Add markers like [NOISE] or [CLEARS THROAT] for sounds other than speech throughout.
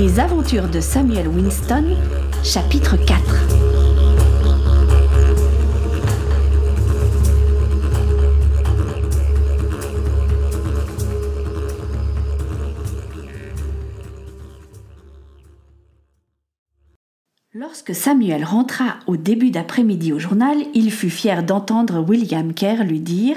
Les aventures de Samuel Winston, chapitre 4. Lorsque Samuel rentra au début d'après-midi au journal, il fut fier d'entendre William Kerr lui dire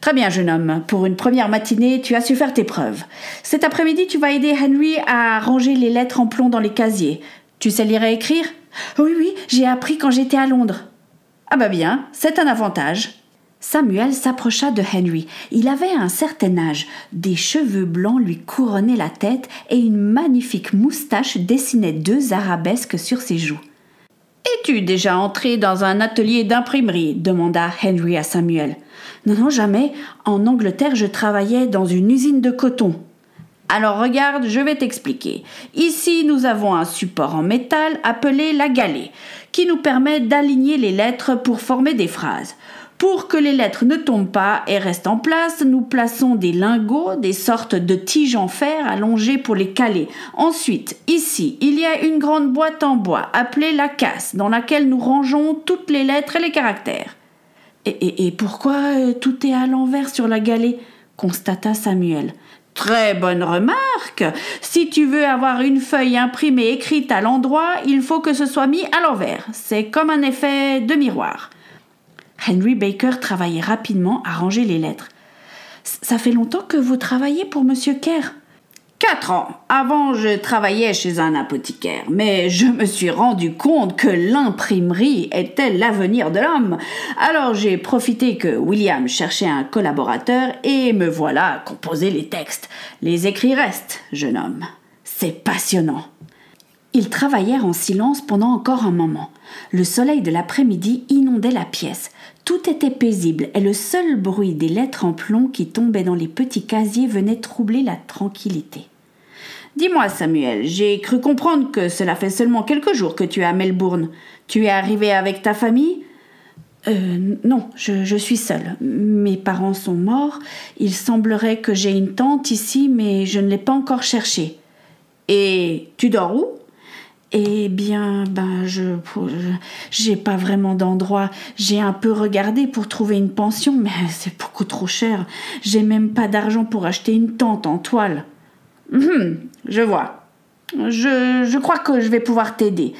Très bien, jeune homme, pour une première matinée, tu as su faire tes preuves. Cet après-midi, tu vas aider Henry à ranger les lettres en plomb dans les casiers. Tu sais lire et écrire? Oui, oui, j'ai appris quand j'étais à Londres. Ah bah bien, c'est un avantage. Samuel s'approcha de Henry. Il avait un certain âge, des cheveux blancs lui couronnaient la tête et une magnifique moustache dessinait deux arabesques sur ses joues. Es-tu déjà entré dans un atelier d'imprimerie? demanda Henry à Samuel. Non, non, jamais. En Angleterre, je travaillais dans une usine de coton. Alors regarde, je vais t'expliquer. Ici, nous avons un support en métal appelé la galée, qui nous permet d'aligner les lettres pour former des phrases. Pour que les lettres ne tombent pas et restent en place, nous plaçons des lingots, des sortes de tiges en fer allongées pour les caler. Ensuite, ici, il y a une grande boîte en bois appelée la casse, dans laquelle nous rangeons toutes les lettres et les caractères. Et, pourquoi euh, tout est à l'envers sur la galée? constata Samuel. Très bonne remarque. Si tu veux avoir une feuille imprimée écrite à l'endroit, il faut que ce soit mis à l'envers. C'est comme un effet de miroir. Henry Baker travaillait rapidement à ranger les lettres. Ça fait longtemps que vous travaillez pour Monsieur Kerr? Quatre ans. Avant, je travaillais chez un apothicaire, mais je me suis rendu compte que l'imprimerie était l'avenir de l'homme. Alors j'ai profité que William cherchait un collaborateur et me voilà à composer les textes. Les écrits restent, jeune homme. C'est passionnant. Ils travaillèrent en silence pendant encore un moment. Le soleil de l'après-midi inondait la pièce. Tout était paisible et le seul bruit des lettres en plomb qui tombaient dans les petits casiers venait troubler la tranquillité. Dis-moi, Samuel, j'ai cru comprendre que cela fait seulement quelques jours que tu es à Melbourne. Tu es arrivé avec ta famille? Euh, non, je, suis seule. Mes parents sont morts. Il semblerait que j'ai une tante ici, mais je ne l'ai pas encore cherchée. Et tu dors où? Eh bien, ben, je, j'ai pas vraiment d'endroit. J'ai un peu regardé pour trouver une pension, mais [LAUGHS] c'est beaucoup trop cher. J'ai même pas d'argent pour acheter une tente en toile. Hum, je vois. Je, je crois que je vais pouvoir t'aider.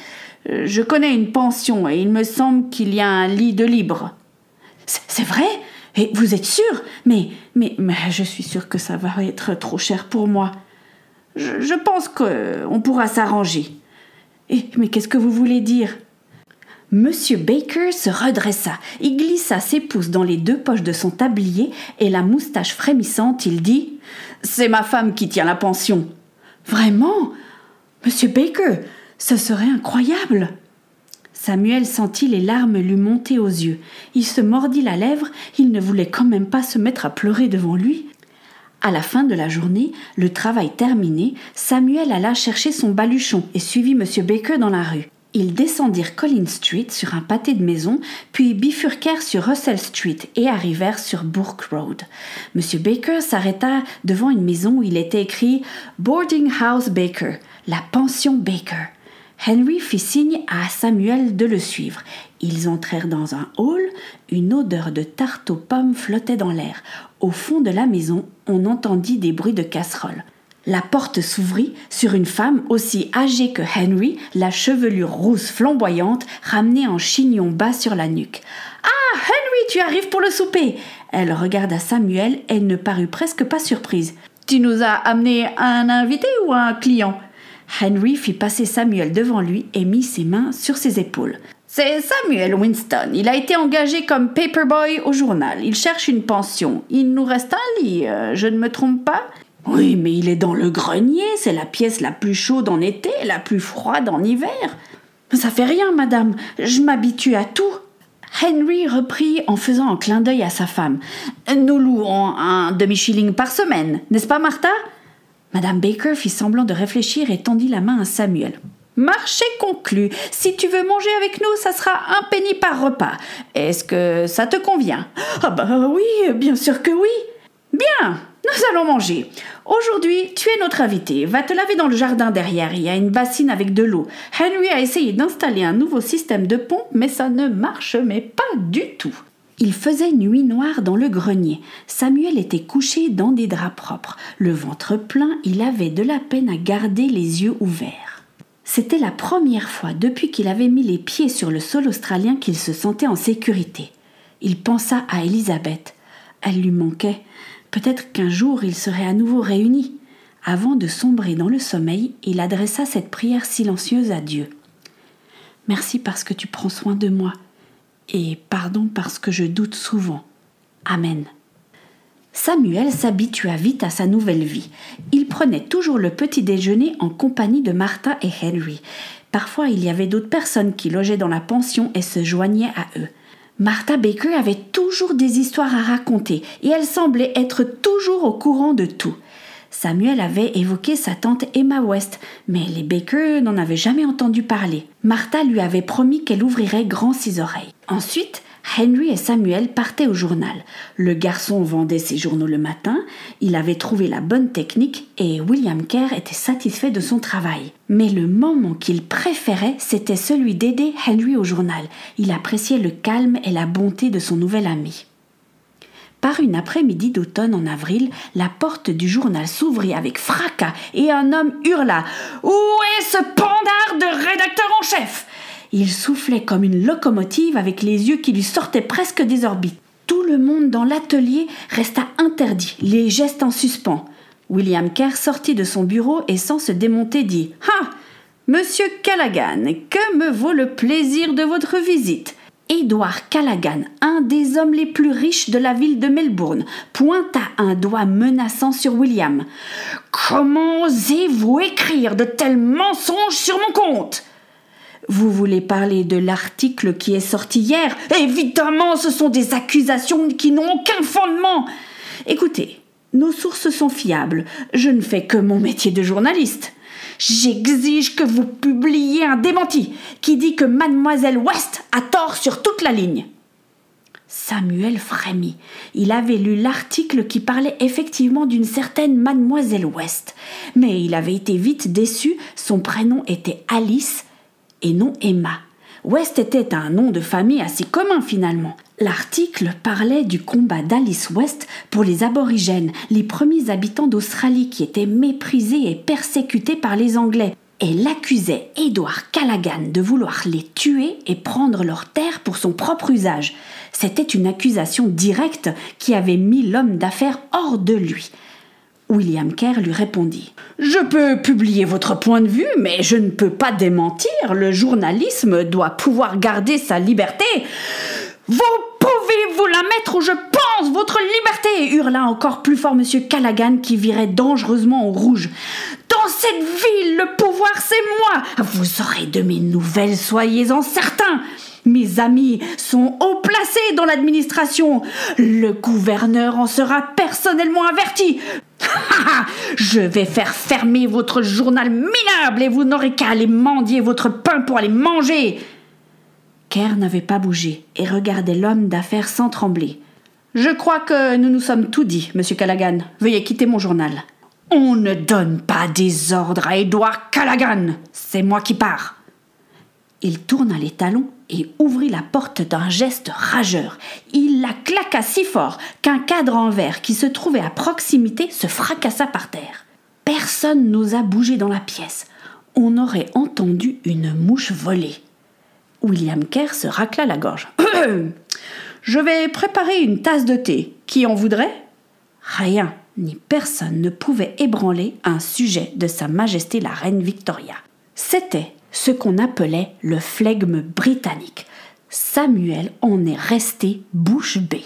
Je connais une pension et il me semble qu'il y a un lit de libre. C'est vrai? Et vous êtes sûr? Mais, mais, mais je suis sûre que ça va être trop cher pour moi. Je, je pense qu'on pourra s'arranger. Eh, mais qu'est-ce que vous voulez dire? Monsieur Baker se redressa, il glissa ses pouces dans les deux poches de son tablier et la moustache frémissante, il dit C'est ma femme qui tient la pension. Vraiment? Monsieur Baker, ce serait incroyable Samuel sentit les larmes lui monter aux yeux. Il se mordit la lèvre, il ne voulait quand même pas se mettre à pleurer devant lui. À la fin de la journée, le travail terminé, Samuel alla chercher son baluchon et suivit M. Baker dans la rue. Ils descendirent Collins Street sur un pâté de maison, puis bifurquèrent sur Russell Street et arrivèrent sur Bourke Road. M. Baker s'arrêta devant une maison où il était écrit Boarding House Baker, la pension Baker. Henry fit signe à Samuel de le suivre. Ils entrèrent dans un hall, une odeur de tarte aux pommes flottait dans l'air. Au fond de la maison, on entendit des bruits de casseroles. La porte s'ouvrit sur une femme aussi âgée que Henry, la chevelure rousse flamboyante ramenée en chignon bas sur la nuque. Ah, Henry, tu arrives pour le souper Elle regarda Samuel et ne parut presque pas surprise. Tu nous as amené un invité ou un client? Henry fit passer Samuel devant lui et mit ses mains sur ses épaules. C'est Samuel Winston. Il a été engagé comme paperboy au journal. Il cherche une pension. Il nous reste un lit, euh, je ne me trompe pas? Oui, mais il est dans le grenier. C'est la pièce la plus chaude en été, la plus froide en hiver. Ça fait rien, madame. Je m'habitue à tout. Henry reprit en faisant un clin d'œil à sa femme. Nous louons un demi-shilling par semaine, n'est-ce pas, Martha? Madame Baker fit semblant de réfléchir et tendit la main à Samuel. Marché conclu. Si tu veux manger avec nous, ça sera un penny par repas. Est-ce que ça te convient? Ah bah oui, bien sûr que oui. Bien. nous allons manger. Aujourd'hui, tu es notre invité. Va te laver dans le jardin derrière. Il y a une bassine avec de l'eau. Henry a essayé d'installer un nouveau système de pompe, mais ça ne marche mais pas du tout. Il faisait nuit noire dans le grenier. Samuel était couché dans des draps propres. Le ventre plein, il avait de la peine à garder les yeux ouverts. C'était la première fois depuis qu'il avait mis les pieds sur le sol australien qu'il se sentait en sécurité. Il pensa à Elisabeth. Elle lui manquait. Peut-être qu'un jour ils seraient à nouveau réunis. Avant de sombrer dans le sommeil, il adressa cette prière silencieuse à Dieu. Merci parce que tu prends soin de moi, et pardon parce que je doute souvent. Amen. Samuel s'habitua vite à sa nouvelle vie. Il prenait toujours le petit déjeuner en compagnie de Martha et Henry. Parfois il y avait d'autres personnes qui logeaient dans la pension et se joignaient à eux. Martha Baker avait toujours des histoires à raconter et elle semblait être toujours au courant de tout. Samuel avait évoqué sa tante Emma West, mais les Baker n'en avaient jamais entendu parler. Martha lui avait promis qu'elle ouvrirait grand ses oreilles. Ensuite, Henry et Samuel partaient au journal. Le garçon vendait ses journaux le matin, il avait trouvé la bonne technique et William Kerr était satisfait de son travail. Mais le moment qu'il préférait, c'était celui d'aider Henry au journal. Il appréciait le calme et la bonté de son nouvel ami. Par une après-midi d'automne en avril, la porte du journal s'ouvrit avec fracas et un homme hurla Où est ce pandard de rédacteur en chef? Il soufflait comme une locomotive avec les yeux qui lui sortaient presque des orbites. Tout le monde dans l'atelier resta interdit, les gestes en suspens. William Kerr sortit de son bureau et sans se démonter dit Ah Monsieur Callaghan, que me vaut le plaisir de votre visite? Edward Callaghan, un des hommes les plus riches de la ville de Melbourne, pointa un doigt menaçant sur William. Comment osez-vous écrire de tels mensonges sur mon compte? Vous voulez parler de l'article qui est sorti hier Évidemment, ce sont des accusations qui n'ont aucun fondement. Écoutez, nos sources sont fiables. Je ne fais que mon métier de journaliste. J'exige que vous publiez un démenti qui dit que mademoiselle West a tort sur toute la ligne. Samuel frémit. Il avait lu l'article qui parlait effectivement d'une certaine mademoiselle West. Mais il avait été vite déçu, son prénom était Alice et non Emma. West était un nom de famille assez commun finalement. L'article parlait du combat d'Alice West pour les aborigènes, les premiers habitants d'Australie qui étaient méprisés et persécutés par les Anglais. Elle accusait Edward Callaghan de vouloir les tuer et prendre leurs terres pour son propre usage. C'était une accusation directe qui avait mis l'homme d'affaires hors de lui. William Kerr lui répondit Je peux publier votre point de vue, mais je ne peux pas démentir. Le journalisme doit pouvoir garder sa liberté. Vous pouvez vous la mettre où je pense, votre liberté? hurla encore plus fort M. Callaghan qui virait dangereusement au rouge. Dans cette ville, le pouvoir, c'est moi. Vous aurez de mes nouvelles, soyez-en certains. Mes amis sont haut placés dans l'administration. Le gouverneur en sera personnellement averti. [LAUGHS] Je vais faire fermer votre journal minable et vous n'aurez qu'à aller mendier votre pain pour aller manger. Kerr n'avait pas bougé et regardait l'homme d'affaires sans trembler. Je crois que nous nous sommes tout dit, monsieur Callaghan. Veuillez quitter mon journal. On ne donne pas des ordres à Edward Callaghan. C'est moi qui pars. Il tourna les talons et ouvrit la porte d'un geste rageur. Il la claqua si fort qu'un cadre en verre qui se trouvait à proximité se fracassa par terre. Personne n'osa bouger dans la pièce. On aurait entendu une mouche voler. William Kerr se racla la gorge. [CLEARS THROAT] Je vais préparer une tasse de thé. Qui en voudrait? Rien ni personne ne pouvait ébranler un sujet de Sa Majesté la Reine Victoria. C'était ce qu'on appelait le flegme britannique. Samuel en est resté bouche bée.